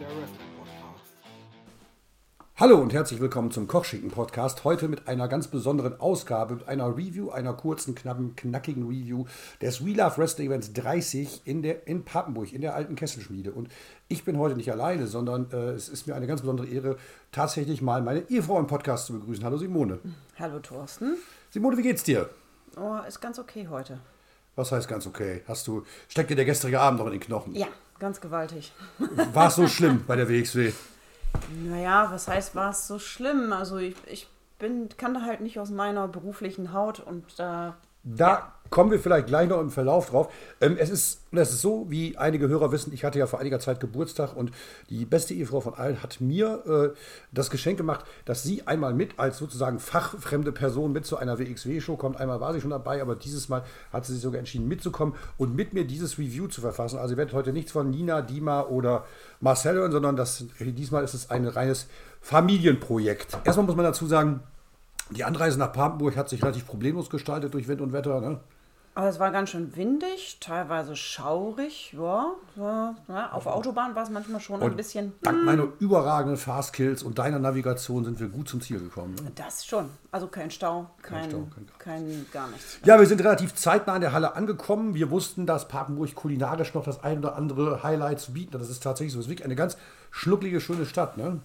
Der Wrestling Podcast. Hallo und herzlich willkommen zum Kochschinken Podcast. Heute mit einer ganz besonderen Ausgabe, mit einer Review, einer kurzen, knappen, knackigen Review des We Love Wrestling Events 30 in, der, in Papenburg, in der alten Kesselschmiede. Und ich bin heute nicht alleine, sondern äh, es ist mir eine ganz besondere Ehre, tatsächlich mal meine Ehefrau im Podcast zu begrüßen. Hallo Simone. Hallo Thorsten. Simone, wie geht's dir? Oh, ist ganz okay heute. Was heißt ganz okay? Hast du, steckt dir der gestrige Abend noch in den Knochen? Ja, ganz gewaltig. War es so schlimm bei der WXW? Naja, was heißt, war es so schlimm? Also ich, ich bin, kann da halt nicht aus meiner beruflichen Haut und da. Da kommen wir vielleicht gleich noch im Verlauf drauf. Ähm, es, ist, es ist so, wie einige Hörer wissen, ich hatte ja vor einiger Zeit Geburtstag und die beste Ehefrau von allen hat mir äh, das Geschenk gemacht, dass sie einmal mit als sozusagen fachfremde Person mit zu einer WXW-Show kommt. Einmal war sie schon dabei, aber dieses Mal hat sie sich sogar entschieden mitzukommen und mit mir dieses Review zu verfassen. Also ihr werdet heute nichts von Nina, Dima oder Marcel hören, sondern das, diesmal ist es ein reines Familienprojekt. Erstmal muss man dazu sagen, die Anreise nach Papenburg hat sich relativ problemlos gestaltet durch Wind und Wetter. Ne? Aber es war ganz schön windig, teilweise schaurig. Ja, ja, ja. auf der Autobahn war es manchmal schon ein bisschen. Dank meiner überragenden Fastkills und deiner Navigation sind wir gut zum Ziel gekommen. Ne? Das schon. Also kein Stau, kein, Stau, kein kein, gar nichts. Ja, wir sind relativ zeitnah in der Halle angekommen. Wir wussten, dass Papenburg kulinarisch noch das ein oder andere Highlight zu bieten hat. Das ist tatsächlich so. Es ist wirklich eine ganz schnucklige, schöne Stadt. Ne?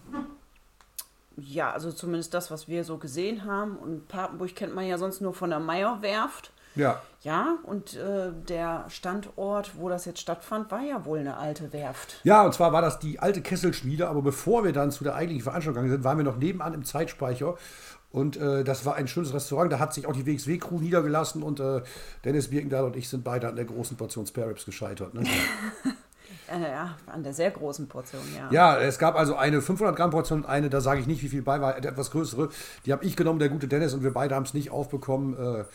Ja, also zumindest das, was wir so gesehen haben. Und Papenburg kennt man ja sonst nur von der Meierwerft. Ja. Ja, und äh, der Standort, wo das jetzt stattfand, war ja wohl eine alte Werft. Ja, und zwar war das die alte Kesselschmiede, aber bevor wir dann zu der eigentlichen Veranstaltung gegangen sind, waren wir noch nebenan im Zeitspeicher. Und äh, das war ein schönes Restaurant. Da hat sich auch die WXW-Crew niedergelassen und äh, Dennis Birkendahl und ich sind beide an der großen Portion Spare Ribs gescheitert. Ne? Äh, ja, an der sehr großen Portion, ja. Ja, es gab also eine 500 Gramm Portion und eine, da sage ich nicht, wie viel bei war, etwas größere. Die habe ich genommen, der gute Dennis, und wir beide haben es nicht aufbekommen. Äh,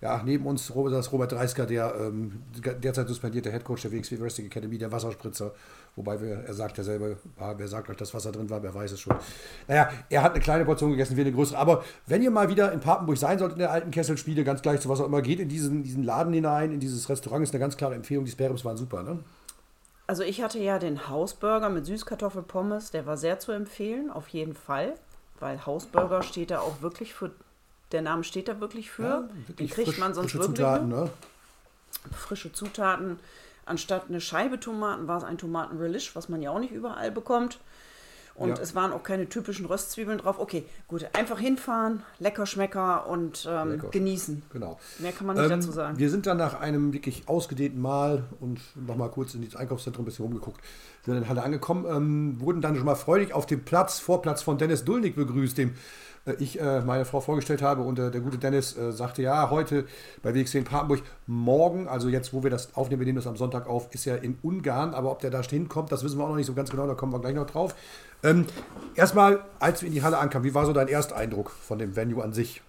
ja, neben uns das Robert Dreisker, der ähm, derzeit suspendierte Headcoach der WXW Wrestling Academy, der Wasserspritzer. Wobei wir, er sagt ja selber, wer sagt euch, dass Wasser drin war, wer weiß es schon. Naja, er hat eine kleine Portion gegessen, wir eine größere. Aber wenn ihr mal wieder in Papenburg sein sollt, in der alten Kesselspiele, ganz gleich zu was auch immer, geht in diesen, diesen Laden hinein, in dieses Restaurant, ist eine ganz klare Empfehlung. Die Sparums waren super, ne? Also ich hatte ja den Hausburger mit Süßkartoffelpommes, der war sehr zu empfehlen, auf jeden Fall. Weil Hausburger steht da auch wirklich für, der Name steht da wirklich für. Ja, Den wirklich kriegt frisch- man sonst frische wirklich Zutaten, ne? frische Zutaten. Anstatt eine Scheibe Tomaten war es ein Tomatenrelish, was man ja auch nicht überall bekommt. Und Ja. es waren auch keine typischen Röstzwiebeln drauf. Okay, gut, einfach hinfahren, lecker Schmecker und ähm, Lecker. genießen. Genau. Mehr kann man nicht Ähm, dazu sagen. Wir sind dann nach einem wirklich ausgedehnten Mal und nochmal kurz in das Einkaufszentrum ein bisschen rumgeguckt, sind in Halle angekommen, ähm, wurden dann schon mal freudig auf dem Platz, Vorplatz von Dennis Dulnig begrüßt, dem ich äh, meine Frau vorgestellt habe und äh, der gute Dennis äh, sagte, ja, heute bei WXW in Papenburg, morgen, also jetzt, wo wir das aufnehmen, wir nehmen das am Sonntag auf, ist ja in Ungarn, aber ob der da hinkommt, das wissen wir auch noch nicht so ganz genau, da kommen wir gleich noch drauf. Ähm, erstmal, als wir in die Halle ankamen, wie war so dein Ersteindruck von dem Venue an sich?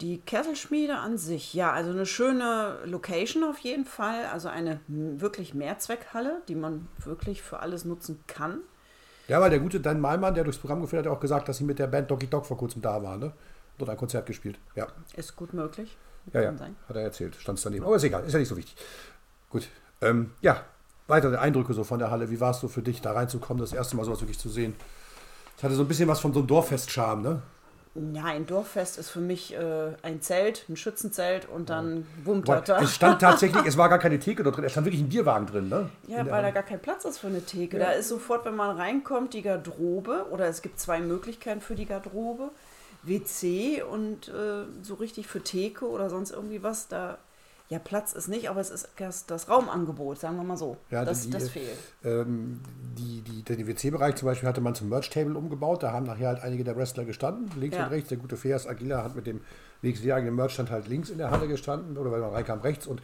Die Kesselschmiede an sich, ja, also eine schöne Location auf jeden Fall. Also eine wirklich Mehrzweckhalle, die man wirklich für alles nutzen kann. Ja, weil der gute Dan Malmann, der durchs Programm geführt hat, hat auch gesagt, dass sie mit der Band Doggy Dog vor kurzem da waren, ne? Dort ein Konzert gespielt. Ja, Ist gut möglich. ja, ja. Kann sein. Hat er erzählt. Stand es daneben. Aber ist egal, ist ja nicht so wichtig. Gut. Ähm, ja, weitere Eindrücke so von der Halle. Wie war es so für dich, da reinzukommen, das erste Mal sowas wirklich zu sehen? Es hatte so ein bisschen was von so einem Dorffest-Charme, ne? Ja, ein Dorffest ist für mich äh, ein Zelt, ein Schützenzelt und dann wummt Boah, das da. es stand tatsächlich, es war gar keine Theke dort drin, es stand wirklich ein Bierwagen drin, ne? Ja, In der weil da gar kein Platz ist für eine Theke. Da ist sofort, wenn man reinkommt, die Garderobe oder es gibt zwei Möglichkeiten für die Garderobe. WC und äh, so richtig für Theke oder sonst irgendwie was. Da, ja, Platz ist nicht, aber es ist das, das Raumangebot, sagen wir mal so. Ja, das, die- das fehlt. Ähm, die, die, den WC-Bereich zum Beispiel hatte man zum Merch-Table umgebaut. Da haben nachher halt einige der Wrestler gestanden, links Ja. und rechts. Der gute Feas Aguila hat mit dem WXW-eigenen Merch-Stand halt links in der Halle gestanden. Oder wenn man reinkam, rechts. Und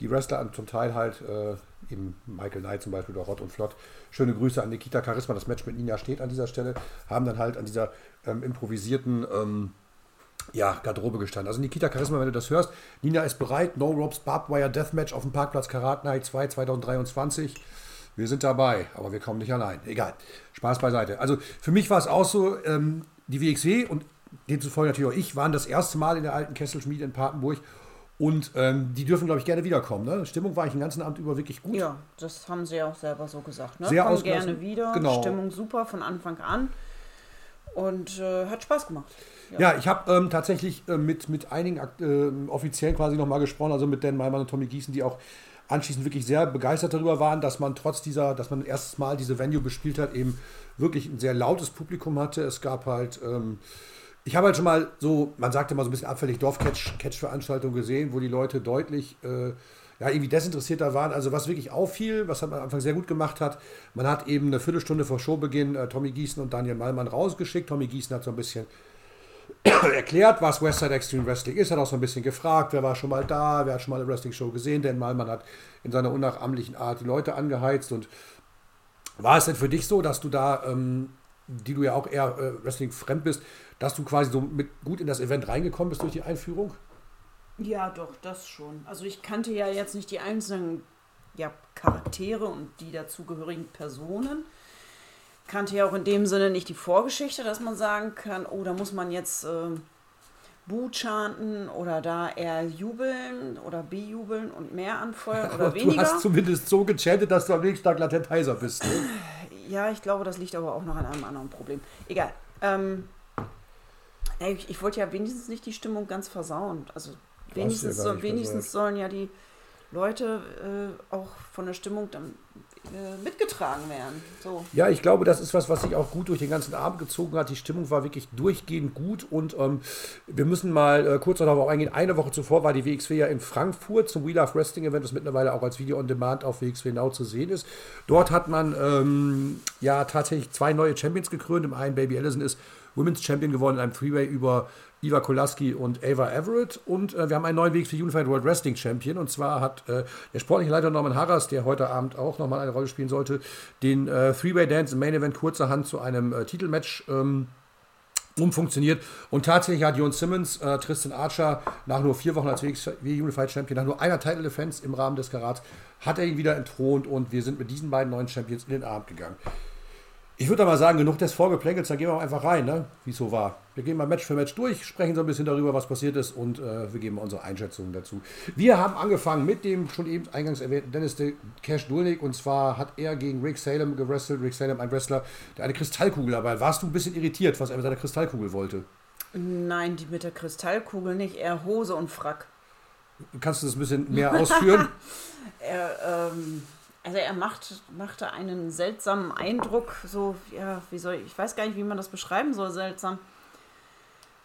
die Wrestler zum Teil halt, äh, eben Michael Knight zum Beispiel oder Rott und Flott. Schöne Grüße an Nikita Charisma. Das Match mit Nina steht an dieser Stelle. Haben dann halt an dieser ähm, improvisierten... Ähm, ja, Garderobe gestanden. Also Nikita Charisma, wenn du das hörst, Nina ist bereit, No Ropes Barbed Wire Deathmatch auf dem Parkplatz Karat Night 2 2023. Wir sind dabei, aber wir kommen nicht allein. Egal. Spaß beiseite. Also für mich war es auch so, ähm, die WXW und demzufolge natürlich auch ich waren das erste Mal in der alten Kesselschmiede in Papenburg Und ähm, die dürfen, glaube ich, gerne wiederkommen. Ne? Stimmung war eigentlich den ganzen Abend über wirklich gut. Ja, das haben sie ja auch selber so gesagt. Ne? Sehr Kommen gerne wieder. Genau. Stimmung super von Anfang an. Und äh, hat Spaß gemacht. Ja, ich habe ähm, tatsächlich äh, mit, mit einigen äh, Offiziellen quasi nochmal gesprochen, also mit Dan Malmann und Tommy Gießen, die auch anschließend wirklich sehr begeistert darüber waren, dass man trotz dieser, dass man erstes Mal diese Venue bespielt hat, eben wirklich ein sehr lautes Publikum hatte. Es gab halt, ähm, ich habe halt schon mal so, man sagte mal so ein bisschen abfällig Dorf-Catch-Veranstaltungen gesehen, wo die Leute deutlich äh, ja, irgendwie desinteressierter waren. Also was wirklich auffiel, was man am Anfang sehr gut gemacht hat, man hat eben eine Viertelstunde vor Showbeginn äh, Tommy Gießen und Daniel Malmann rausgeschickt. Tommy Gießen hat so ein bisschen erklärt, was Westside Extreme Wrestling ist, hat auch so ein bisschen gefragt, wer war schon mal da, wer hat schon mal eine Wrestling-Show gesehen, denn Malmann hat in seiner unnachahmlichen Art die Leute angeheizt und war es denn für dich so, dass du da, ähm, die du ja auch eher äh, Wrestling-fremd bist, dass du quasi so mit gut in das Event reingekommen bist durch die Einführung? Ja, doch, das schon. Also ich kannte ja jetzt nicht die einzelnen ja, Charaktere und die dazugehörigen Personen. Kannte ja auch in dem Sinne nicht die Vorgeschichte, dass man sagen kann, oh, da muss man jetzt äh, Bu chanten oder da eher jubeln oder bejubeln und mehr anfeuern oder Aber weniger. Du hast zumindest so gechantet, dass du am nächsten Tag latent heiser bist. Ne? Ja, ich glaube, das liegt aber auch noch an einem anderen Problem. Egal. Ähm, ich, ich wollte ja wenigstens nicht die Stimmung ganz versauen. Also wenigstens, nicht wenigstens sollen ja die Leute äh, auch von der Stimmung dann äh, mitgetragen werden. So. Ja, ich glaube, das ist was, was sich auch gut durch den ganzen Abend gezogen hat. Die Stimmung war wirklich durchgehend gut und ähm, wir müssen mal äh, kurz darauf eingehen. Eine Woche zuvor war die WXW ja in Frankfurt zum We Love Wrestling Event, das mittlerweile auch als Video on Demand auf WXW Now zu sehen ist. Dort hat man ähm, ja tatsächlich zwei neue Champions gekrönt. Im einen Baby Allison ist Women's Champion geworden in einem Freeway über Iva Kolaski und Ava Everett. Und äh, wir haben einen neuen Weg für Unified World Wrestling Champion. Und zwar hat äh, der sportliche Leiter Norman Harras, der heute Abend auch nochmal eine Rolle spielen sollte, den äh, Three-Way Dance im Main Event kurzerhand zu einem äh, Titelmatch ähm, umfunktioniert. Und tatsächlich hat Jon Simmons äh, Tristan Archer nach nur vier Wochen als WXW Unified Champion, nach nur einer Title Defense im Rahmen des Karats, hat er ihn wieder entthront und wir sind mit diesen beiden neuen Champions in den Abend gegangen. Ich würde mal sagen, genug des Vorgeplänkels, dann gehen wir auch einfach rein, ne? wie es so war. Wir gehen mal Match für Match durch, sprechen so ein bisschen darüber, was passiert ist und äh, wir geben unsere Einschätzungen dazu. Wir haben angefangen mit dem schon eben eingangs erwähnten Dennis de Cash Dulnik und zwar hat er gegen Rick Salem gewrestelt. Rick Salem, ein Wrestler, der eine Kristallkugel dabei hat. Warst du ein bisschen irritiert, was er mit seiner Kristallkugel wollte? Nein, die mit der Kristallkugel nicht, eher Hose und Frack. Kannst du das ein bisschen mehr ausführen? Er, ähm, also er macht, machte einen seltsamen Eindruck, so, ja, wie soll ich, ich weiß gar nicht, wie man das beschreiben soll, seltsam.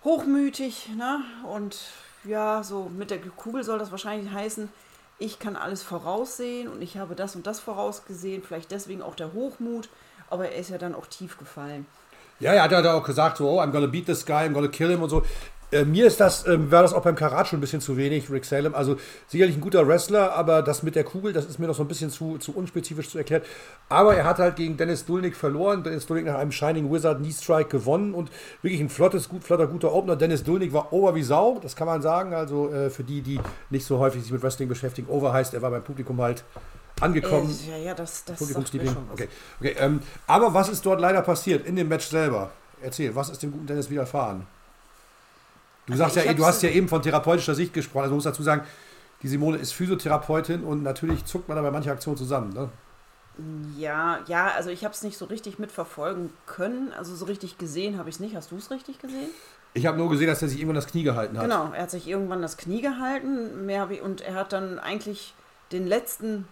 Hochmütig, ne? Und ja, so mit der Kugel soll das wahrscheinlich heißen, ich kann alles voraussehen und ich habe das und das vorausgesehen, vielleicht deswegen auch der Hochmut, aber er ist ja dann auch tief gefallen. Ja, er hat auch gesagt, so, oh, I'm gonna beat this guy, I'm gonna kill him und so. Äh, mir ist das, ähm, war das auch beim Karat schon ein bisschen zu wenig, Rick Salem. Also sicherlich ein guter Wrestler, aber das mit der Kugel, das ist mir noch so ein bisschen zu, zu unspezifisch zu erklären. Aber er hat halt gegen Dennis Dulnik verloren. Dennis Dulnik nach einem Shining Wizard Knee Strike gewonnen und wirklich ein flottes, gut, flotter, guter Opener. Dennis Dulnik war over wie Sau, das kann man sagen. Also äh, für die, die nicht so häufig sich mit Wrestling beschäftigen, over heißt, er war beim Publikum halt angekommen. Äh, ja, ja, das, das Publikumsliebling. Okay, okay ähm, aber was ist dort leider passiert in dem Match selber? Erzähl, was ist dem guten Dennis widerfahren? Du Also sagst ja, du hast ja eben von therapeutischer Sicht gesprochen. Also muss dazu sagen, die Simone ist Physiotherapeutin und natürlich zuckt man da bei mancher Aktion zusammen. Ne? Ja, ja, also ich habe es nicht so richtig mitverfolgen können. Also so richtig gesehen habe ich es nicht. Hast du es richtig gesehen? Ich habe nur gesehen, dass er sich irgendwann das Knie gehalten hat. Genau, er hat sich irgendwann das Knie gehalten. Mehr ich, und er hat dann eigentlich den letzten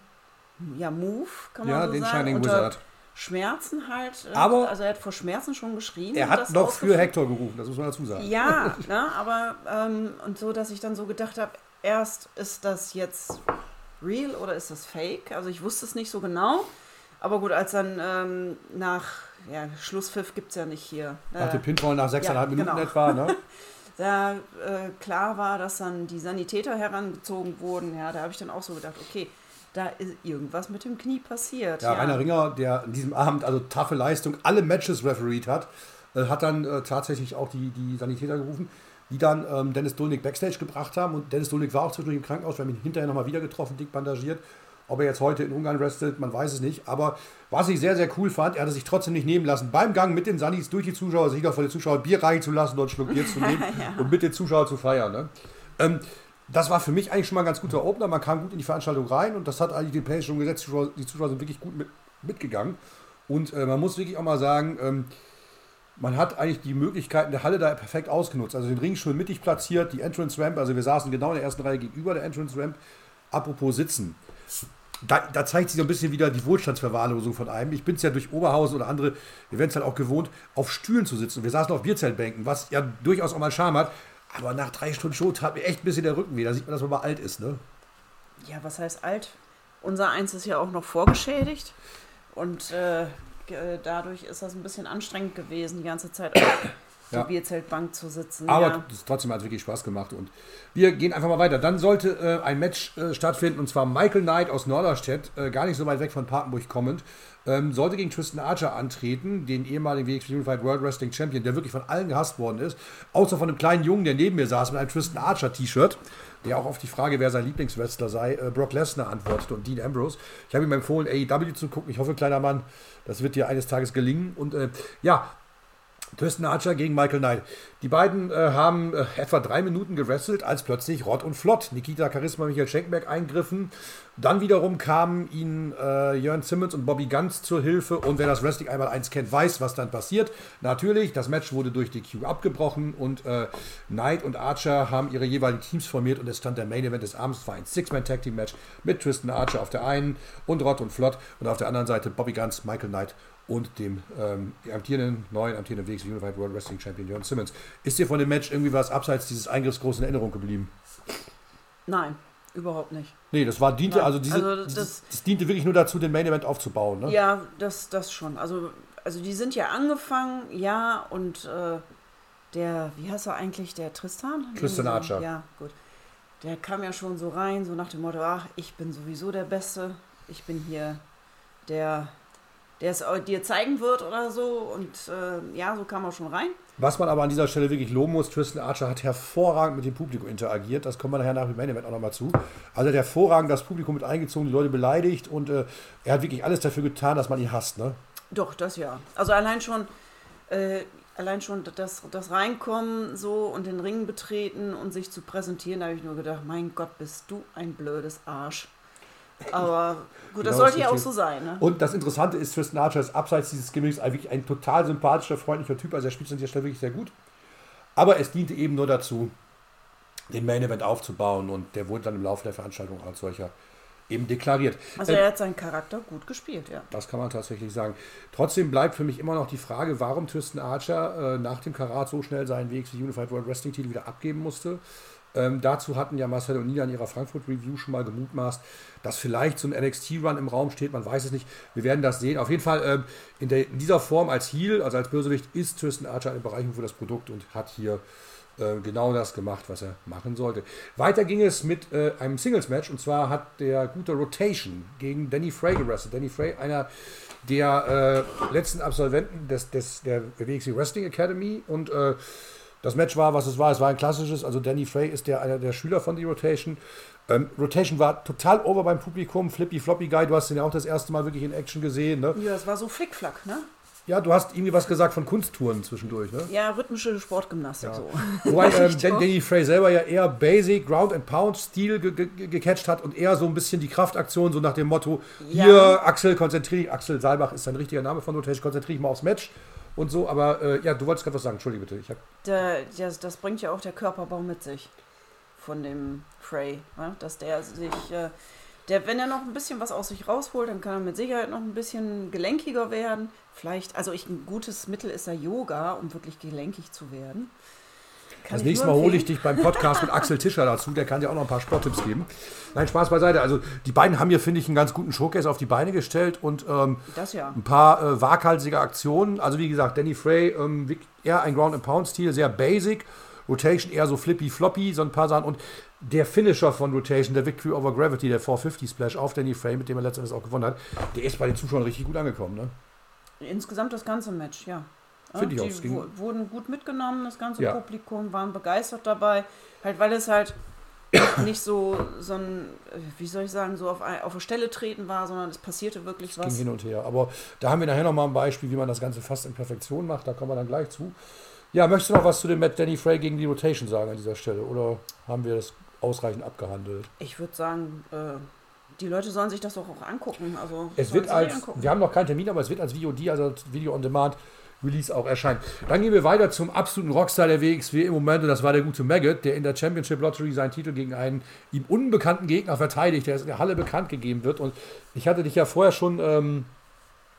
ja, Move, kann man Ja, so den sagen, Shining unter Wizard. Schmerzen halt. äh, Aber- also er hat vor Schmerzen schon geschrien. Er hat noch für. Hector gerufen, das muss man dazu sagen. Ja, ne, aber ähm, und so, dass ich dann so gedacht habe, erst ist das jetzt real oder ist das fake? Also ich wusste es nicht so genau. Aber gut, als dann ähm, nach ja, Schlusspfiff gibt es ja nicht hier. Nach Äh, dem Pinfall nach sechseinhalb ja, Minuten genau. etwa. Ne? da äh, klar war, dass dann die Sanitäter herangezogen wurden, ja, da habe ich dann auch so gedacht, okay, da ist irgendwas mit dem Knie passiert. Ja, Rainer Ringer, der an diesem Abend also taffe Leistung alle Matches refereed hat, äh, hat dann äh, tatsächlich auch die, die Sanitäter gerufen, die dann ähm, Dennis Dulnik Backstage gebracht haben. Und Dennis Dulnik war auch zwischendurch im Krankenhaus, wir haben ihn hinterher nochmal wieder getroffen, dick bandagiert. Ob er jetzt heute in Ungarn wrestelt, man weiß es nicht. Aber was ich sehr, sehr cool fand, er hatte sich trotzdem nicht nehmen lassen, beim Gang mit den Sunnis durch die Zuschauer, sich noch vor den Zuschauern Bier reinzulassen, dort einen Schluck Bier zu nehmen und mit den Zuschauern zu feiern. Ne? Ähm, das war für mich eigentlich schon mal ein ganz guter Opener. Man kam gut in die Veranstaltung rein und das hat eigentlich den Pace schon gesetzt. Die Zuschauer, die Zuschauer sind wirklich gut mit, mitgegangen. Und äh, man muss wirklich auch mal sagen, ähm, man hat eigentlich die Möglichkeiten der Halle da perfekt ausgenutzt. Also den Ring schön mittig platziert, die Entrance Ramp, also wir saßen genau in der ersten Reihe gegenüber der Entrance Ramp. Apropos Sitzen. Da, da zeigt sich so ein bisschen wieder die Wohlstandsverwahrlosung von einem. Ich bin es ja durch Oberhausen oder andere Events halt auch gewohnt, auf Stühlen zu sitzen. Wir saßen auf Bierzeltbänken, was ja durchaus auch mal Charme hat. Aber nach drei Stunden Show tat mir echt ein bisschen der Rücken weh. Da sieht man, dass man mal alt ist, ne? Ja, was heißt alt? Unser Eins ist ja auch noch vorgeschädigt. Und äh, dadurch ist das ein bisschen anstrengend gewesen, die ganze Zeit ja. Bierzeltbank zu sitzen. Aber ja. trotzdem hat es wirklich Spaß gemacht. Und wir gehen einfach mal weiter. Dann sollte äh, ein Match äh, stattfinden, und zwar Michael Knight aus Norderstedt, äh, gar nicht so weit weg von Papenburg kommend, ähm, sollte gegen Tristan Archer antreten, den ehemaligen WXW Unified World Wrestling Champion, der wirklich von allen gehasst worden ist, außer von einem kleinen Jungen, der neben mir saß mit einem Tristan Archer T-Shirt, der auch auf die Frage, wer sein Lieblingswrestler sei, äh, Brock Lesnar antwortete und Dean Ambrose. Ich habe ihm empfohlen, AEW zu gucken. Ich hoffe, kleiner Mann, das wird dir eines Tages gelingen. Und äh, ja, Tristan Archer gegen Michael Knight. Die beiden äh, haben äh, etwa drei Minuten gewrestelt, als plötzlich Rott und Flott Nikita Charisma Michael Schenkberg eingriffen. Dann wiederum kamen ihnen äh, Jörn Simmons und Bobby Ganz zur Hilfe. Und wer das Wrestling einmal eins kennt, weiß, was dann passiert. Natürlich, das Match wurde durch die Q abgebrochen und äh, Knight und Archer haben ihre jeweiligen Teams formiert und es stand der Main Event des Abends. Es war ein Six-Man-Tag-Team-Match mit Tristan Archer auf der einen und Rott und Flott und auf der anderen Seite Bobby Ganz, Michael Knight und dem ähm, amtierenden, neuen amtierenden WXW Unified World Wrestling Champion Jörn Simmons. Ist dir von dem Match irgendwie was abseits dieses Eingriffs groß in Erinnerung geblieben? Nein, überhaupt nicht. Nee, das war diente, also, diese, also das, das, das, diente wirklich nur dazu, den Main Event aufzubauen, ne? Ja, das, das schon. Also, also die sind ja angefangen, ja, und äh, der, wie heißt er eigentlich, der Tristan? Tristan Archer. Ja, gut. Der kam ja schon so rein, so nach dem Motto, ach, ich bin sowieso der Beste, ich bin hier der der es dir zeigen wird oder so. Und äh, ja, so kam er schon rein. Was man aber an dieser Stelle wirklich loben muss, Tristan Archer hat hervorragend mit dem Publikum interagiert. Das kommen wir nachher nach dem Main Event auch nochmal zu. Also er hat hervorragend das Publikum mit eingezogen, die Leute beleidigt und äh, er hat wirklich alles dafür getan, dass man ihn hasst, ne? Doch, das ja. Also allein schon, äh, allein schon das, das Reinkommen so und den Ring betreten und sich zu präsentieren, da habe ich nur gedacht, mein Gott, bist du ein blödes Arsch. Aber gut, das genau, sollte ja auch so sein. Ne? Und das Interessante ist, Tristan Archer ist abseits dieses Gimmicks wirklich ein total sympathischer, freundlicher Typ. Also er spielt an der Stelle wirklich sehr gut. Aber es diente eben nur dazu, den Main Event aufzubauen und der wurde dann im Laufe der Veranstaltung als solcher eben deklariert. Also er hat seinen Charakter gut gespielt, ja. Das kann man tatsächlich sagen. Trotzdem bleibt für mich immer noch die Frage, warum Tristan Archer äh, nach dem Karat so schnell seinen Weg zum Unified World Wrestling Titel wieder abgeben musste. Ähm, dazu hatten ja Marcel und Nina in ihrer Frankfurt Review schon mal gemutmaßt, dass vielleicht so ein NXT-Run im Raum steht. Man weiß es nicht. Wir werden das sehen. Auf jeden Fall ähm, in, der, in, dieser Form als Heel, also als Bösewicht, ist Tristan Archer eine Bereicherung für das Produkt und hat hier äh, genau das gemacht, was er machen sollte. Weiter ging es mit äh, einem Singles-Match und zwar hat der gute Rotation gegen Danny Frey gewrestelt. Danny Frey, einer der äh, letzten Absolventen des, des, der WXW Wrestling Academy und äh, das Match war, was es war. Es war ein klassisches. Also Danny Frey ist der, einer der Schüler von The Rotation. Ähm, Rotation war total over beim Publikum. Flippy Floppy Guy, du hast ihn ja auch das erste Mal wirklich in Action gesehen. Ne? Ja, es war so Flickflack, ne? Ja, du hast irgendwie was gesagt von Kunsttouren zwischendurch, ne? Ja, rhythmische Sportgymnastik ja. so. Wobei ähm, Danny Frey selber ja eher Basic, Ground and Pound Stil ge ge gecatcht hat und eher so ein bisschen die Kraftaktion, so nach dem Motto: ja. Hier, Axel, konzentriere Axel Saalbach ist sein richtiger Name von Rotation, konzentriere dich mal aufs Match und so, aber äh, ja, du wolltest gerade was sagen, entschuldige bitte. Ich hab der, das, das bringt ja auch der Körperbau mit sich von dem Frey, ne? dass der sich, äh, der, wenn er noch ein bisschen was aus sich rausholt, dann kann er mit Sicherheit noch ein bisschen gelenkiger werden. Vielleicht, also ich, ein gutes Mittel ist ja Yoga, um wirklich gelenkig zu werden. Das nächste Mal hole ich dich beim Podcast mit Axel Tischer dazu, der kann dir auch noch ein paar Sporttipps geben. Nein, Spaß beiseite. Also die beiden haben hier, finde ich, einen ganz guten Showcase auf die Beine gestellt und ähm, ja. ein paar äh, waghalsige Aktionen. Also wie gesagt, Danny Frey, ähm, eher ein Ground-and-Pound-Stil, sehr basic. Rotation eher so flippy-floppy, so ein paar Sachen. Und der Finisher von Rotation, der Victory over Gravity, der 450 Splash auf Danny Frey, mit dem er letztendlich auch gewonnen hat, der ist bei den Zuschauern richtig gut angekommen. Ne? Insgesamt das ganze Match, ja. Finde ich auch. Die wurden gut mitgenommen, das ganze ja. Publikum, waren begeistert dabei. Halt, weil es halt nicht so, so ein, wie soll ich sagen, so auf, auf eine Stelle treten war, sondern es passierte wirklich es was. Ging hin und her. Aber da haben wir nachher nochmal ein Beispiel, wie man das Ganze fast in Perfektion macht. Da kommen wir dann gleich zu. Ja, möchtest du noch was zu dem Matt Danny Frey gegen die Rotation sagen an dieser Stelle? Oder haben wir das ausreichend abgehandelt. Ich würde sagen, äh, die Leute sollen sich das doch auch angucken. Also Es wird als, angucken. wir haben noch keinen Termin, aber es wird als VOD, also als Video on Demand Release auch erscheinen. Dann gehen wir weiter zum absoluten Rockstar der WXW im Moment und das war der gute Maggot, der in der Championship Lottery seinen Titel gegen einen ihm unbekannten Gegner verteidigt, der in der Halle bekannt gegeben wird. Und ich hatte dich ja vorher schon, ähm,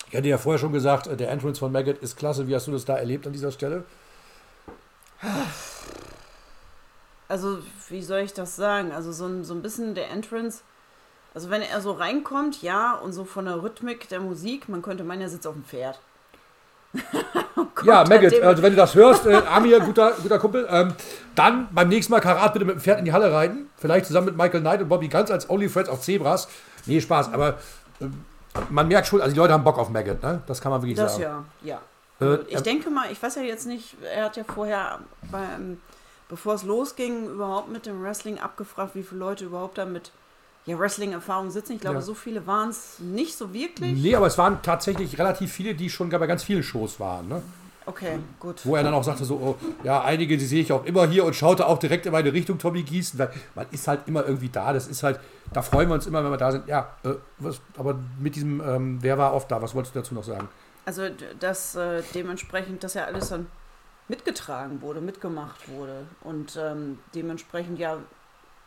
ich hatte ja vorher schon gesagt, äh, der Entrance von Maggot ist klasse. Wie hast du das da erlebt an dieser Stelle? Also, wie soll ich das sagen? Also, so ein, so ein bisschen der Entrance. Also, wenn er so reinkommt, ja, und so von der Rhythmik der Musik, man könnte meinen, er sitzt auf dem Pferd. Ja, Kommt Maggot, also wenn du das hörst, äh, Amir, guter, guter Kumpel, ähm, dann beim nächsten Mal Karat bitte mit dem Pferd in die Halle reiten. Vielleicht zusammen mit Michael Knight und Bobby Ganz als Only Friends auf Zebras. Nee, Spaß, aber ähm, man merkt schon, also die Leute haben Bock auf Maggot, ne? Das kann man wirklich Das sagen. ja, ja. Äh, Ich denke mal, ich weiß ja jetzt nicht, er hat ja vorher, beim, bevor es losging, überhaupt mit dem Wrestling abgefragt, wie viele Leute überhaupt da mit ja, Wrestling-Erfahrung sitzen. Ich glaube, Ja. so viele waren es nicht so wirklich. Nee, aber es waren tatsächlich relativ viele, die schon bei ganz vielen Shows waren, ne? Okay, gut. Wo er dann auch sagte so, oh, ja, einige, die sehe ich auch immer hier und schaute auch direkt in meine Richtung, Tommy Gießen, weil man ist halt immer irgendwie da, das ist halt, da freuen wir uns immer, wenn wir da sind. Ja, äh, was, aber mit diesem, ähm, wer war oft da, was wolltest du dazu noch sagen? Also, dass äh, dementsprechend, dass ja alles dann mitgetragen wurde, mitgemacht wurde. Und ähm, dementsprechend, ja,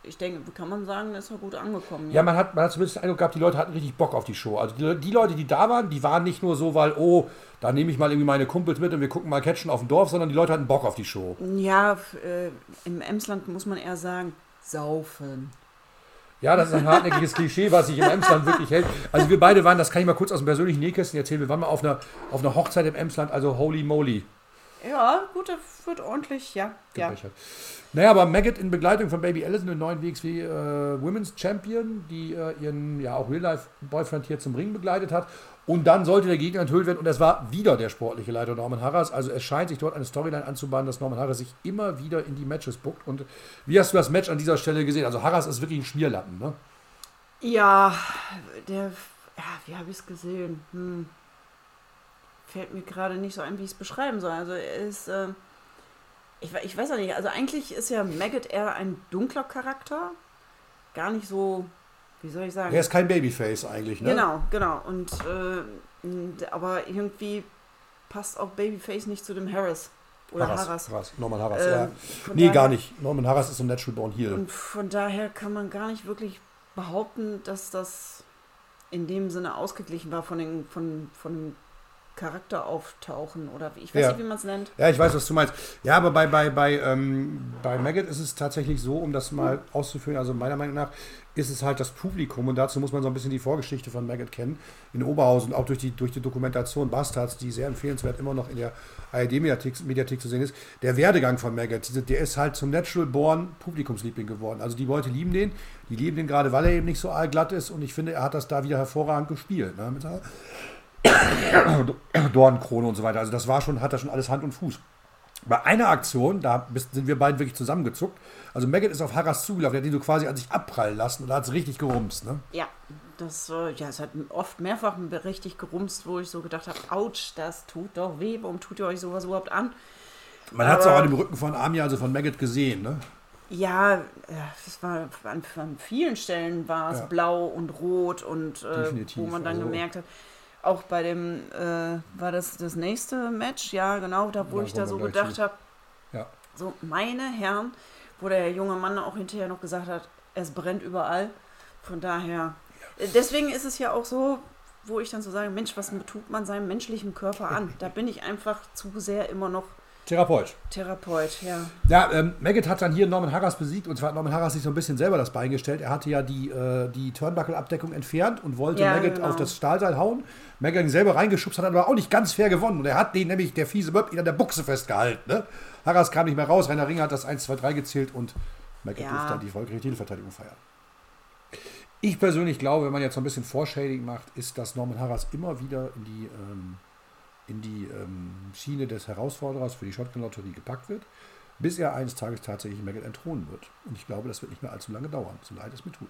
ich denke, kann man sagen, ist er gut angekommen. Ja, man hat, man hat zumindest den Eindruck gehabt, die Leute hatten richtig Bock auf die Show. Also die, die Leute, die da waren, die waren nicht nur so, weil, oh, da nehme ich mal irgendwie meine Kumpels mit und wir gucken mal Catchen auf dem Dorf, sondern die Leute hatten Bock auf die Show. Ja, äh, im Emsland muss man eher sagen, saufen. Ja, das ist ein hartnäckiges Klischee, was sich im Emsland wirklich hält. Also wir beide waren, das kann ich mal kurz aus dem persönlichen Nähkästchen erzählen, wir waren mal auf einer, auf einer Hochzeit im Emsland, also holy moly. Ja, gut, das wird ordentlich, ja. ja. gebechert. Naja, aber Maggot in Begleitung von Baby Allison, den neuen WXW äh, Women's Champion, die äh, ihren ja auch Real-Life-Boyfriend hier zum Ring begleitet hat. Und dann sollte der Gegner enthüllt werden und es war wieder der sportliche Leiter Norman Harras. Also es scheint sich dort eine Storyline anzubahnen, dass Norman Harras sich immer wieder in die Matches buckt. Und wie hast du das Match an dieser Stelle gesehen? Also Harras ist wirklich ein Schmierlappen, ne? Ja, der, ja, wie habe ich es gesehen? Hm. Fällt mir gerade nicht so ein, wie ich es beschreiben soll. Also er ist, äh, ich, ich weiß auch nicht, also eigentlich ist ja Maggot eher ein dunkler Charakter. Gar nicht so, wie soll ich sagen? Er ist kein Babyface eigentlich, ne? Genau, genau. Und äh, aber irgendwie passt auch Babyface nicht zu dem Harris. Oder Harris. Harras. Harras. Norman Harras, Ähm, ja. Nee, daher- gar nicht. Norman Harras ist so ein Natural Born Heel. Und von daher kann man gar nicht wirklich behaupten, dass das in dem Sinne ausgeglichen war von den von, von dem Charakterauftauchen oder wie- ich weiß Ja. nicht, wie man es nennt. Ja, ich weiß, was du meinst. Ja, aber bei, bei, bei, ähm, bei Maggot ist es tatsächlich so, um das mal auszuführen, also meiner Meinung nach ist es halt das Publikum und dazu muss man so ein bisschen die Vorgeschichte von Maggot kennen. In Oberhausen, auch durch die, durch die Dokumentation Bastards, die sehr empfehlenswert immer noch in der ARD-Mediathek Mediathek zu sehen ist. Der Werdegang von Maggot, der ist halt zum Natural Born Publikumsliebling geworden. Also die Leute lieben den, die lieben den gerade, weil er eben nicht so allglatt ist und ich finde, er hat das da wieder hervorragend gespielt. Ne? Dornkrone und so weiter. Also das war schon, hat da schon alles Hand und Fuß. Bei einer Aktion, da sind wir beiden wirklich zusammengezuckt. Also Maggot ist auf Harras zugelaufen, der hat ihn so quasi an sich abprallen lassen und da hat es richtig gerumst. Ne? Ja, das äh, ja, es hat oft mehrfach richtig gerumst, wo ich so gedacht habe, ouch, das tut doch weh, warum tut ihr euch sowas überhaupt an? Man hat es auch an dem Rücken von Amia, also von Maggot gesehen. Ne? Ja, äh, es war an, an vielen Stellen war es Ja. blau und rot und äh, wo man dann also- gemerkt hat, auch bei dem, äh, war das das nächste Match, ja genau, da wo Da ich da so gedacht habe, Ja. so meine Herren, wo der junge Mann auch hinterher noch gesagt hat, es brennt überall. Von daher, deswegen ist es ja auch so, wo ich dann so sage, Mensch, was tut man seinem menschlichen Körper an? Da bin ich einfach zu sehr immer noch Therapeut. Therapeut, ja. Ja, ähm, Maggot hat dann hier Norman Harras besiegt und zwar hat Norman Harras sich so ein bisschen selber das Bein gestellt. Er hatte ja die, äh, die Turnbuckle-Abdeckung entfernt und wollte Ja, Maggot genau. auf das Stahlseil hauen. Maggot hat ihn selber reingeschubst, hat aber auch nicht ganz fair gewonnen. Und er hat den nämlich, der fiese Möb, ihn an der Buchse festgehalten. Ne? Harras kam nicht mehr raus, Rainer Ringer hat das 1, 2, 3 gezählt und Maggot Ja. durfte dann die erfolgreiche Titelverteidigung feiern. Ich persönlich glaube, wenn man jetzt so ein bisschen Foreshading macht, ist, dass Norman Harras immer wieder in die, ähm, in die ähm, Schiene des Herausforderers für die Shotgun-Lotterie gepackt wird, bis er eines Tages tatsächlich Maggot entthronen wird. Und ich glaube, das wird nicht mehr allzu lange dauern, so leid es mir tut.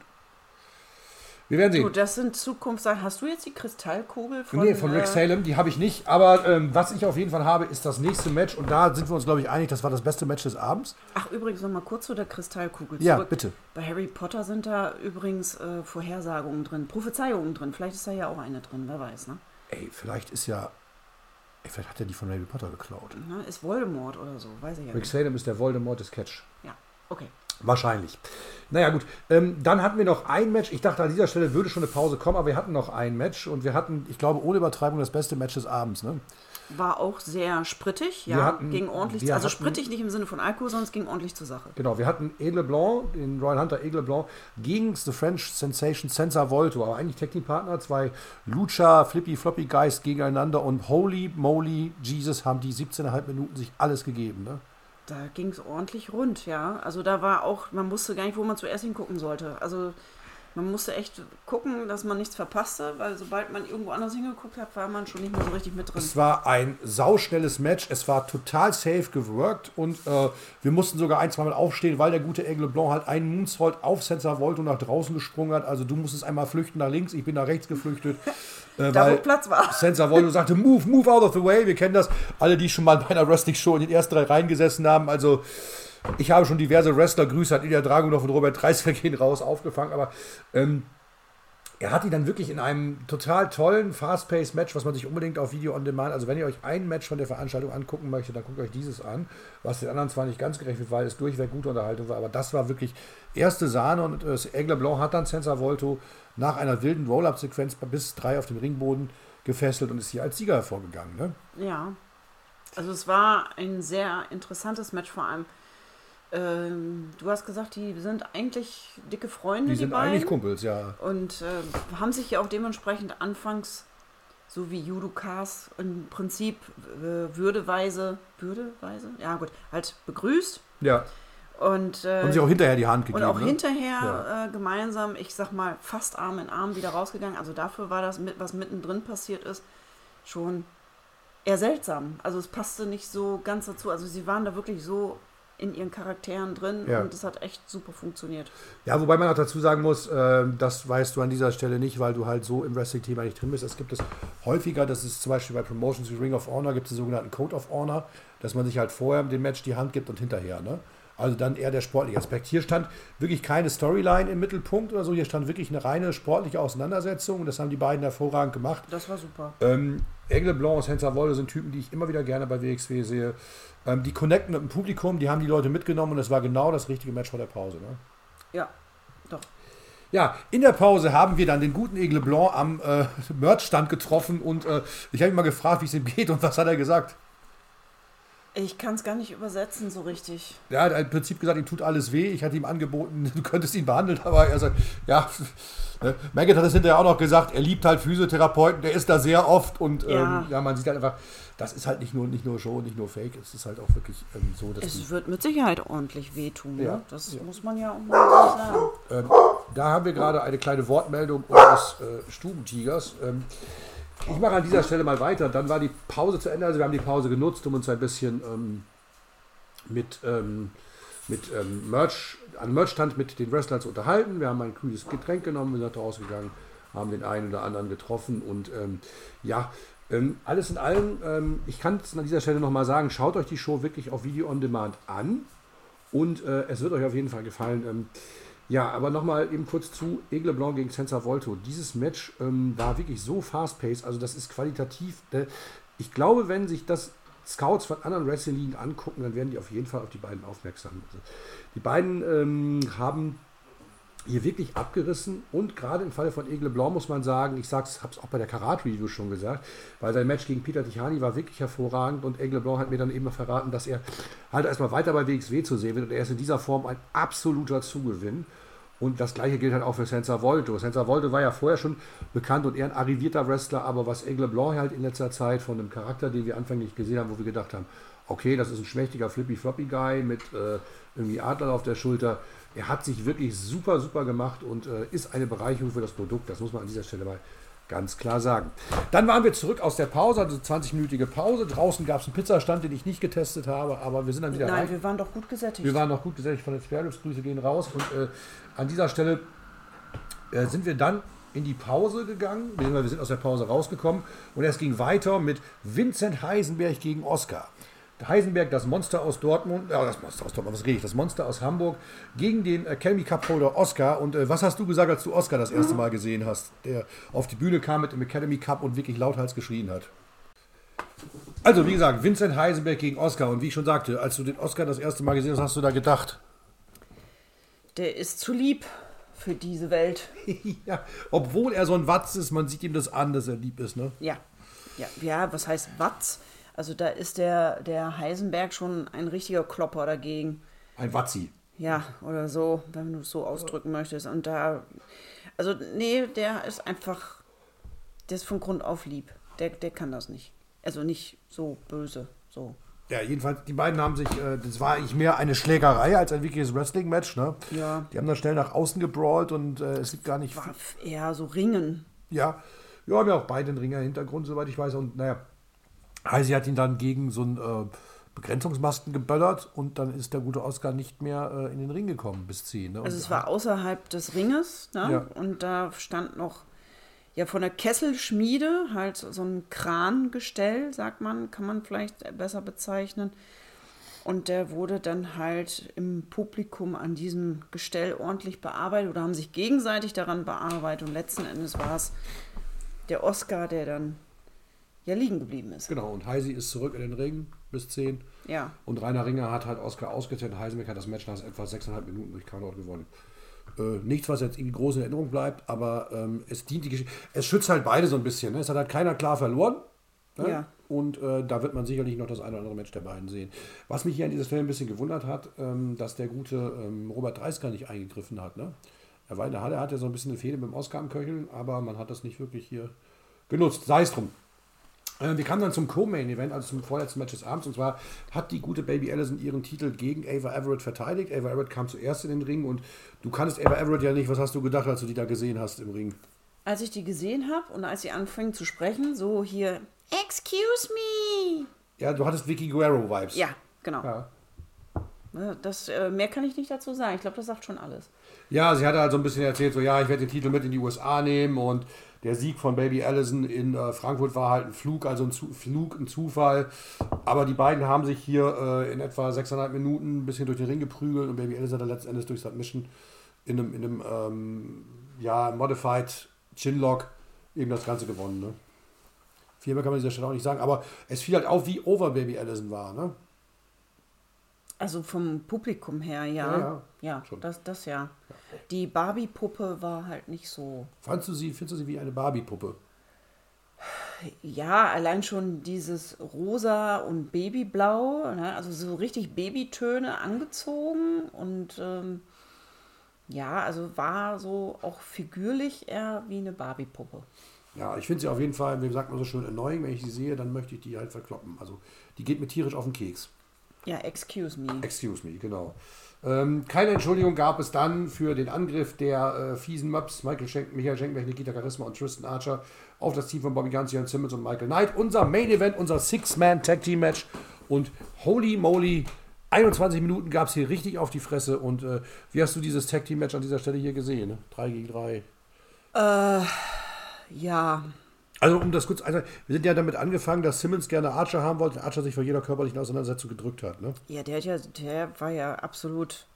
Wir werden sehen. Du, das sind Zukunftssachen. Hast du jetzt die Kristallkugel von, nee, von Rick äh, Salem, die habe ich nicht. Aber ähm, was ich auf jeden Fall habe, ist das nächste Match. Und da sind wir uns, glaube ich, einig, das war das beste Match des Abends. Ach, übrigens noch mal kurz zu der Kristallkugel zurück. Ja, bitte. Bei Harry Potter sind da übrigens äh, Vorhersagungen drin, Prophezeiungen drin. Vielleicht ist da ja auch eine drin, wer weiß, ne? Ey, vielleicht ist ja. Ey, vielleicht hat er die von Harry Potter geklaut. Na, ist Voldemort oder so, weiß ich ja Rick nicht. Salem ist der Voldemort des Catch. Ja, okay. Wahrscheinlich. Naja, gut. Ähm, dann hatten wir noch ein Match. Ich dachte, an dieser Stelle würde schon eine Pause kommen, aber wir hatten noch ein Match und wir hatten, ich glaube, ohne Übertreibung das beste Match des Abends. Ne? War auch sehr sprittig, ja, hatten- ging ordentlich, also hatten- sprittig nicht im Sinne von Alkohol, sondern es ging ordentlich zur Sache. Genau, wir hatten Aigle Blanc, den Royal Hunter Aigle Blanc, gegen The French Sensation Sensor Volto, aber eigentlich Technikpartner, zwei Lucha, Flippy, Floppy Guys gegeneinander und holy moly Jesus haben die 17,5 Minuten sich alles gegeben. Ne? Da ging es ordentlich rund, ja. Also da war auch, man wusste gar nicht, wo man zuerst hingucken sollte. Also man musste echt gucken, dass man nichts verpasste, weil sobald man irgendwo anders hingeguckt hat, war man schon nicht mehr so richtig mit drin. Es war ein sauschnelles Match, es war total safe geworkt und äh, wir mussten sogar ein, zweimal aufstehen, weil der gute Aigle Blanc halt einen Moonsault auf Sensor Volto nach draußen gesprungen hat. Also du musstest einmal flüchten nach links, ich bin nach rechts geflüchtet. Äh, Da, weil- wo Platz war. Sensor Volto sagte, move, move out of the way. Wir kennen das. Alle, die schon mal bei einer Wrestling-Show in den ersten drei Reihen gesessen haben. Also, ich habe schon diverse Wrestler, Grüße an Ilya Dragunov und Robert Dreisker gehen raus, aufgefangen. Aber ähm, er hat die dann wirklich in einem total tollen, fast-paced Match, was man sich unbedingt auf Video on Demand, also wenn ihr euch ein Match von der Veranstaltung angucken möchtet, dann guckt euch dieses an, was den anderen zwar nicht ganz gerecht wird, weil es durchweg gute Unterhaltung war, aber das war wirklich erste Sahne und äh, Aigle Blanc hat dann Sensor Volto nach einer wilden Roll-Up-Sequenz bis drei auf dem Ringboden gefesselt und ist hier als Sieger hervorgegangen. Ne? Ja. Also es war ein sehr interessantes Match vor allem. Ähm, du hast gesagt, die sind eigentlich dicke Freunde, Die die, sind beiden. eigentlich Kumpels, ja. Und äh, haben sich ja auch dementsprechend anfangs, so wie Judokas, im Prinzip äh, würdeweise, würdeweise? Ja gut, halt begrüßt. Ja. Und, äh, Haben sie auch hinterher die Hand und gegeben. auch ne? hinterher äh, gemeinsam, ich sag mal, fast Arm in Arm wieder rausgegangen. Also dafür war das, mit, was mittendrin passiert ist, schon eher seltsam. Also es passte nicht so ganz dazu. Also sie waren da wirklich so in ihren Charakteren drin Ja. und es hat echt super funktioniert. Ja, wobei man auch dazu sagen muss, äh, das weißt du an dieser Stelle nicht, weil du halt so im Wrestling-Thema nicht drin bist. Es gibt es häufiger, das ist zum Beispiel bei Promotions wie Ring of Honor, gibt es den sogenannten Code of Honor, dass man sich halt vorher dem Match die Hand gibt und hinterher. Ne? Also dann eher der sportliche Aspekt. Hier stand wirklich keine Storyline im Mittelpunkt oder so, hier stand wirklich eine reine sportliche Auseinandersetzung und das haben die beiden hervorragend gemacht. Das war super. Ähm, Aigle Blanc und Sensor Wolle sind Typen, die ich immer wieder gerne bei WXW sehe. Ähm, die connecten mit dem Publikum, die haben die Leute mitgenommen und es war genau das richtige Match vor der Pause. Ne? Ja, doch. Ja, in der Pause haben wir dann den guten Aigle Blanc am äh, Merchstand getroffen und äh, ich habe ihn mal gefragt, wie es ihm geht und was hat er gesagt? Ich kann es gar nicht übersetzen so richtig. Er hat im Prinzip gesagt, ihm tut alles weh. Ich hatte ihm angeboten, du könntest ihn behandeln, aber er sagt, ja, ne? Maggot hat es hinterher auch noch gesagt, er liebt halt Physiotherapeuten, der ist da sehr oft und Ja. ähm, ja, man sieht halt einfach, das ist halt nicht nur, nicht nur Show, nicht nur Fake, es ist halt auch wirklich ähm, so, dass Es wird mit Sicherheit ordentlich wehtun. Ja. Ne? Das Ja. muss man ja auch mal sagen. Ähm, da haben wir gerade eine kleine Wortmeldung unseres äh, Stubentigers. Ich mache an dieser Stelle mal weiter. Dann war die Pause zu Ende. Also wir haben die Pause genutzt, um uns ein bisschen ähm, mit, ähm, mit ähm, Merch, an Merchstand mit den Wrestlern zu unterhalten. Wir haben ein kühles Getränk genommen, wir sind rausgegangen, haben den einen oder anderen getroffen und ähm, ja, ähm, alles in allem, ähm, ich kann es an dieser Stelle nochmal sagen, schaut euch die Show wirklich auf Video on Demand an und äh, es wird euch auf jeden Fall gefallen. Ja, aber nochmal eben kurz zu Aigle Blanc gegen Sensor Volto. Dieses Match ähm, war wirklich so fast-paced, also das ist qualitativ. Äh, ich glaube, wenn sich das Scouts von anderen Wrestling-Ligen angucken, dann werden die auf jeden Fall auf die beiden aufmerksam. Also, die beiden ähm, haben hier wirklich abgerissen und gerade im Falle von Aigle Blanc muss man sagen, ich habe es auch bei der Karat-Review schon gesagt, weil sein Match gegen Peter Tichani war wirklich hervorragend und Aigle Blanc hat mir dann eben verraten, dass er halt erstmal weiter bei WXW zu sehen wird und er ist in dieser Form ein absoluter Zugewinn. Und das gleiche gilt halt auch für Sensor Volto. Sensor Volto war ja vorher schon bekannt und eher ein arrivierter Wrestler, aber was Aigle Blanc halt in letzter Zeit von einem Charakter, den wir anfänglich gesehen haben, wo wir gedacht haben, okay, das ist ein schmächtiger Flippy-Floppy-Guy mit äh, irgendwie Adler auf der Schulter. Er hat sich wirklich super, super gemacht und äh, ist eine Bereicherung für das Produkt. Das muss man an dieser Stelle mal ganz klar sagen. Dann waren wir zurück aus der Pause, also 20-minütige Pause. Draußen gab es einen Pizzastand, den ich nicht getestet habe, aber wir sind dann wieder Nein, rein. wir waren doch gut gesättigt. Wir waren noch gut gesättigt von den Sparrows. Grüße gehen raus. Und äh, an dieser Stelle äh, sind wir dann in die Pause gegangen, wir sind aus der Pause rausgekommen und es ging weiter mit Vincent Heisenberg gegen Oscar. Heisenberg, das Monster aus Dortmund, äh, das Monster aus Dortmund, was rede ich, das Monster aus Hamburg gegen den Academy Cup Holder Oscar. Und äh, was hast du gesagt, als du Oscar das erste Mal gesehen hast, der auf die Bühne kam mit dem Academy Cup und wirklich lauthals geschrien hat? Also, wie gesagt, Vincent Heisenberg gegen Oscar. Und wie ich schon sagte, als du den Oscar das erste Mal gesehen hast, hast du da gedacht? Der ist zu lieb für diese Welt. ja, obwohl er so ein Watz ist, man sieht ihm das an, dass er lieb ist, ne? Ja. Ja, ja was heißt Watz? Also da ist der, der Heisenberg schon ein richtiger Klopper dagegen. Ein Watzi. Ja, oder so, wenn du es so ausdrücken möchtest. Und da, also nee, der ist einfach, der ist von Grund auf lieb. Der, der kann das nicht. Also nicht so böse, so. Ja, jedenfalls, die beiden haben sich, äh, das war eigentlich mehr eine Schlägerei als ein wirkliches Wrestling-Match, ne? Ja. Die haben dann schnell nach außen gebrawlt und äh, es gibt gar nicht. War eher so Ringen. Ja, ja, haben ja auch beide einen Ringer-Hintergrund, soweit ich weiß. Und naja, Heisi hat ihn dann gegen so einen äh, Begrenzungsmasten geböllert und dann ist der gute Oscar nicht mehr äh, in den Ring gekommen bis 10. Ne? Also es war außerhalb des Ringes ne? Ja. und da stand noch ja von der Kesselschmiede halt so ein Krangestell, sagt man, kann man vielleicht besser bezeichnen. Und der wurde dann halt im Publikum an diesem Gestell ordentlich bearbeitet oder haben sich gegenseitig daran bearbeitet. Und letzten Endes war es der Oscar, der dann ja liegen geblieben ist. Genau, und Heisi ist zurück in den Ring bis 10. Ja. Und Rainer Ringer hat halt Oscar ausgezählt. Heisenberg hat das Match nach etwa 6,5 Minuten durch Countout gewonnen. Äh, nichts, was jetzt irgendwie groß in Erinnerung bleibt, aber ähm, es dient die Geschichte. Es schützt halt beide so ein bisschen. Ne? Es hat halt keiner klar verloren. Ne? Ja. Und äh, da wird man sicherlich noch das eine oder andere Match der beiden sehen. Was mich hier an dieser Stelle ein bisschen gewundert hat, ähm, dass der gute ähm, Robert Dreisker nicht eingegriffen hat. Ne? Er war in der Halle, er hatte so ein bisschen eine Fehde mit dem Oscar am Köcheln, aber man hat das nicht wirklich hier genutzt. Sei es drum. Äh, Wir kamen dann zum Co-Main-Event, also zum vorletzten Match des Abends. Und zwar hat die gute Baby Allison ihren Titel gegen Ava Everett verteidigt. Ava Everett kam zuerst in den Ring und du kanntest Ava Everett ja nicht. Was hast du gedacht, als du die da gesehen hast im Ring? Als ich die gesehen habe und als sie anfing zu sprechen, so hier, Excuse me. Ja, du hattest Vicky Guerrero-Vibes. Ja, genau. ja. Ne, Das, äh, mehr kann ich nicht dazu sagen. Ich glaube, das sagt schon alles. Ja, sie hatte halt so ein bisschen erzählt, so ja, ich werde den Titel mit in die USA nehmen und der Sieg von Baby Allison in äh, Frankfurt war halt ein Flug, also ein Zu Flug, ein Zufall. Aber die beiden haben sich hier äh, in etwa 6,5 Minuten ein bisschen durch den Ring geprügelt und Baby Allison hat dann letzten Endes durch Submission in einem, in einem ähm, ja, Modified Chinlock eben das Ganze gewonnen. Ne? Viel mehr kann man an dieser Stelle auch nicht sagen, aber es fiel halt auf, wie over Baby Allison war. Ne? Also vom Publikum her, ja. Ja, ja, Ja, schon. das, das ja. Die Barbie-Puppe war halt nicht so. Fandst du sie, findest du sie wie eine Barbie-Puppe? Ja, allein schon dieses Rosa und Babyblau, ne? also so richtig Babytöne angezogen und ähm, ja, also war so auch figürlich eher wie eine Barbie-Puppe. Ja, ich finde sie auf jeden Fall, wie sagt man so schön, annoying. Wenn ich sie sehe, dann möchte ich die halt verkloppen. Also die geht mir tierisch auf den Keks. Ja, excuse me. Excuse me, genau. Ähm, keine Entschuldigung gab es dann für den Angriff der äh, fiesen Möps, Michael Schenk, Michael Schenkberg, Nikita Charisma und Tristan Archer auf das Team von Bobby Guns, Jan Simmons und Michael Knight. Unser Main Event, unser Six-Man-Tag-Team-Match. Und holy moly, 21 Minuten gab es hier richtig auf die Fresse. Und äh, wie hast du dieses Tag-Team-Match an dieser Stelle hier gesehen? Ne? 3 gegen 3. Ja, Also um das kurz, also wir sind ja damit angefangen, dass Simmons gerne Archer haben wollte, Archer sich vor jeder körperlichen Auseinandersetzung gedrückt hat. Ne? ja, der hat ja, der war ja absolut,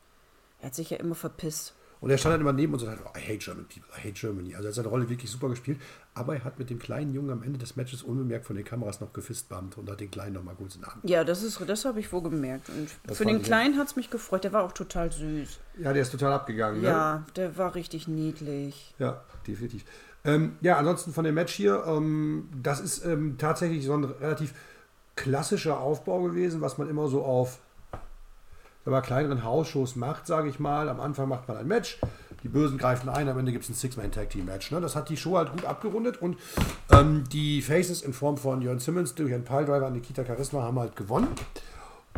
er hat sich ja immer verpisst. Und er stand dann immer neben uns und hat, oh, I hate German people, I hate Germany. Also er hat seine Rolle wirklich super gespielt. Aber er hat mit dem kleinen Jungen am Ende des Matches unbemerkt von den Kameras noch gefistbumpt und hat den Kleinen noch mal kurz in den Arm. Ja, das ist, das habe ich wohl gemerkt. Und Das für den Kleinen hat es mich gefreut. Der war auch total süß. Ja, der ist total abgegangen. Ne? Ja, der war richtig niedlich. Ja, definitiv. Ähm, ja, ansonsten von dem Match hier, ähm, das ist ähm, tatsächlich so ein relativ klassischer Aufbau gewesen, was man immer so auf wenn man kleineren Hausshows macht, sage ich mal. Am Anfang macht man ein Match, die Bösen greifen ein, am Ende gibt es ein Six-Man-Tag-Team-Match. Ne? Das hat die Show halt gut abgerundet und ähm, die Faces in Form von Jörn Simmons durch einen Piledriver an Nikita Charisma haben halt gewonnen.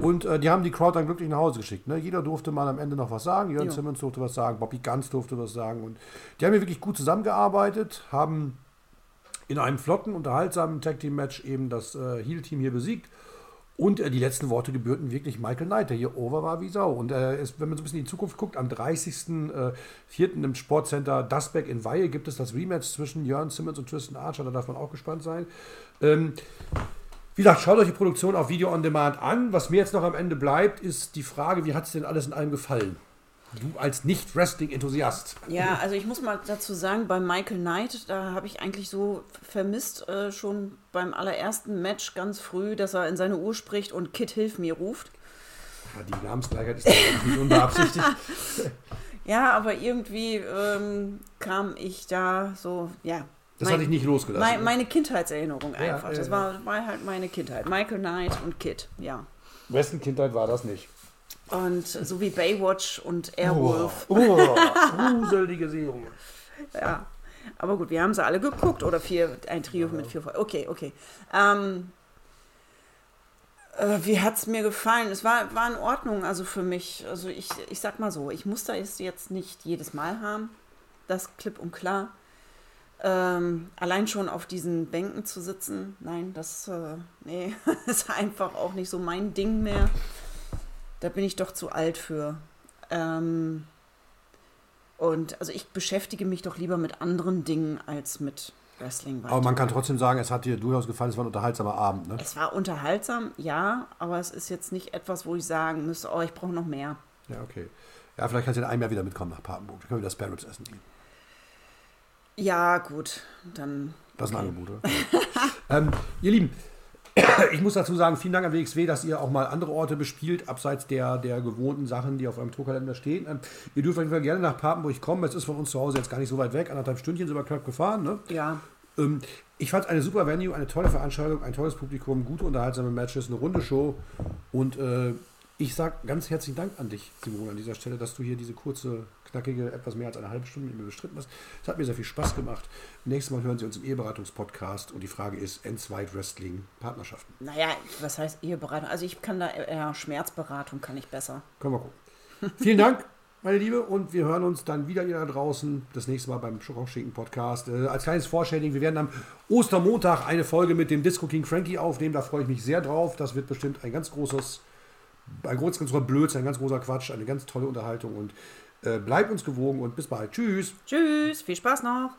Und äh, die haben die Crowd dann glücklich nach Hause geschickt. Ne? Jeder durfte mal am Ende noch was sagen. Jörn Jo. Simmons durfte was sagen, Bobby Guns durfte was sagen. Und die haben hier wirklich gut zusammengearbeitet, haben in einem flotten, unterhaltsamen Tag-Team-Match eben das äh, Heel-Team hier besiegt. Und äh, die letzten Worte gebührten wirklich Michael Knight, der hier over war wie Sau. Und äh, ist, wenn man so ein bisschen in die Zukunft guckt, am 30.04. Äh, im Sportcenter Dasbeck in Weihe gibt es das Rematch zwischen Jörn Simmons und Tristan Archer. Da darf man auch gespannt sein. Ähm, wie gesagt, schaut euch die Produktion auf Video on Demand an. Was mir jetzt noch am Ende bleibt, ist die Frage, wie hat es denn alles in allem gefallen? Du als Nicht-Wrestling-Enthusiast. Ja, also ich muss mal dazu sagen, bei Michael Knight, da habe ich eigentlich so vermisst, äh, schon beim allerersten Match ganz früh, dass er in seine Uhr spricht und Kid, hilf mir ruft. Ja, die Namensgleichheit ist nicht unbeabsichtigt. ja, aber irgendwie ähm, kam ich da so, ja. Das mein, hatte ich nicht losgelassen. Mein, meine Kindheitserinnerung einfach. Ja, das war, war halt meine Kindheit. Michael Knight und Kid, ja. Wessen Kindheit war das nicht? Und so wie Baywatch und Airwolf. Oh, oh gruselige Serie. Ja. Aber gut, wir haben sie alle geguckt oder vier, ein Trio ja. mit vier Folgen. Okay, okay. Ähm, äh, wie hat es mir gefallen? Es war, war in Ordnung, also für mich. Also ich, ich sag mal so, ich muss da jetzt nicht jedes Mal haben. Das klipp und klar. Ähm, allein schon auf diesen Bänken zu sitzen, nein, das äh, nee, ist einfach auch nicht so mein Ding mehr. Da bin ich doch zu alt für. Ähm, und also ich beschäftige mich doch lieber mit anderen Dingen als mit Wrestling. Weiter. Aber man kann trotzdem sagen, es hat dir durchaus gefallen, es war ein unterhaltsamer Abend. Ne? Es war unterhaltsam, ja, aber es ist jetzt nicht etwas, wo ich sagen müsste, oh, ich brauche noch mehr. Ja, okay. Ja, vielleicht kannst du in einem Jahr wieder mitkommen nach Papenburg. Dann können wir das Spare Ribs essen gehen. Ja, gut, dann. Das ist ein Angebot, oder? ähm, ihr Lieben, ich muss dazu sagen, vielen Dank an WXW, dass ihr auch mal andere Orte bespielt, abseits der, der gewohnten Sachen, die auf eurem Tourkalender stehen. Ähm, ihr dürft auf jeden Fall gerne nach Papenburg kommen. Es ist von uns zu Hause jetzt gar nicht so weit weg. Anderthalb Stündchen sind wir knapp gefahren. Ne? Ja. Ähm, ich fand es eine super Venue, eine tolle Veranstaltung, ein tolles Publikum, gute unterhaltsame Matches, eine runde Show. Und äh, ich sage ganz herzlichen Dank an dich, Simone, an dieser Stelle, dass du hier diese kurze knackige, etwas mehr als eine halbe Stunde mit mir bestritten hast. Es hat mir sehr viel Spaß gemacht. Nächstes Mal hören Sie uns im Eheberatungspodcast und die Frage ist, N2 Wrestling Partnerschaften. Naja, was heißt Eheberatung? Also ich kann da eher Schmerzberatung kann ich besser. Können wir gucken. Vielen Dank, meine Liebe, und wir hören uns dann wieder hier da draußen das nächste Mal beim Schokoschinken Podcast. Äh, als kleines Vorstelling, wir werden am Ostermontag eine Folge mit dem Disco King Frankie aufnehmen. Da freue ich mich sehr drauf. Das wird bestimmt ein ganz großes ein ganz großer Blödsinn, ein ganz großer Quatsch, eine ganz tolle Unterhaltung und äh, bleibt uns gewogen und bis bald. Tschüss. Tschüss, viel Spaß noch.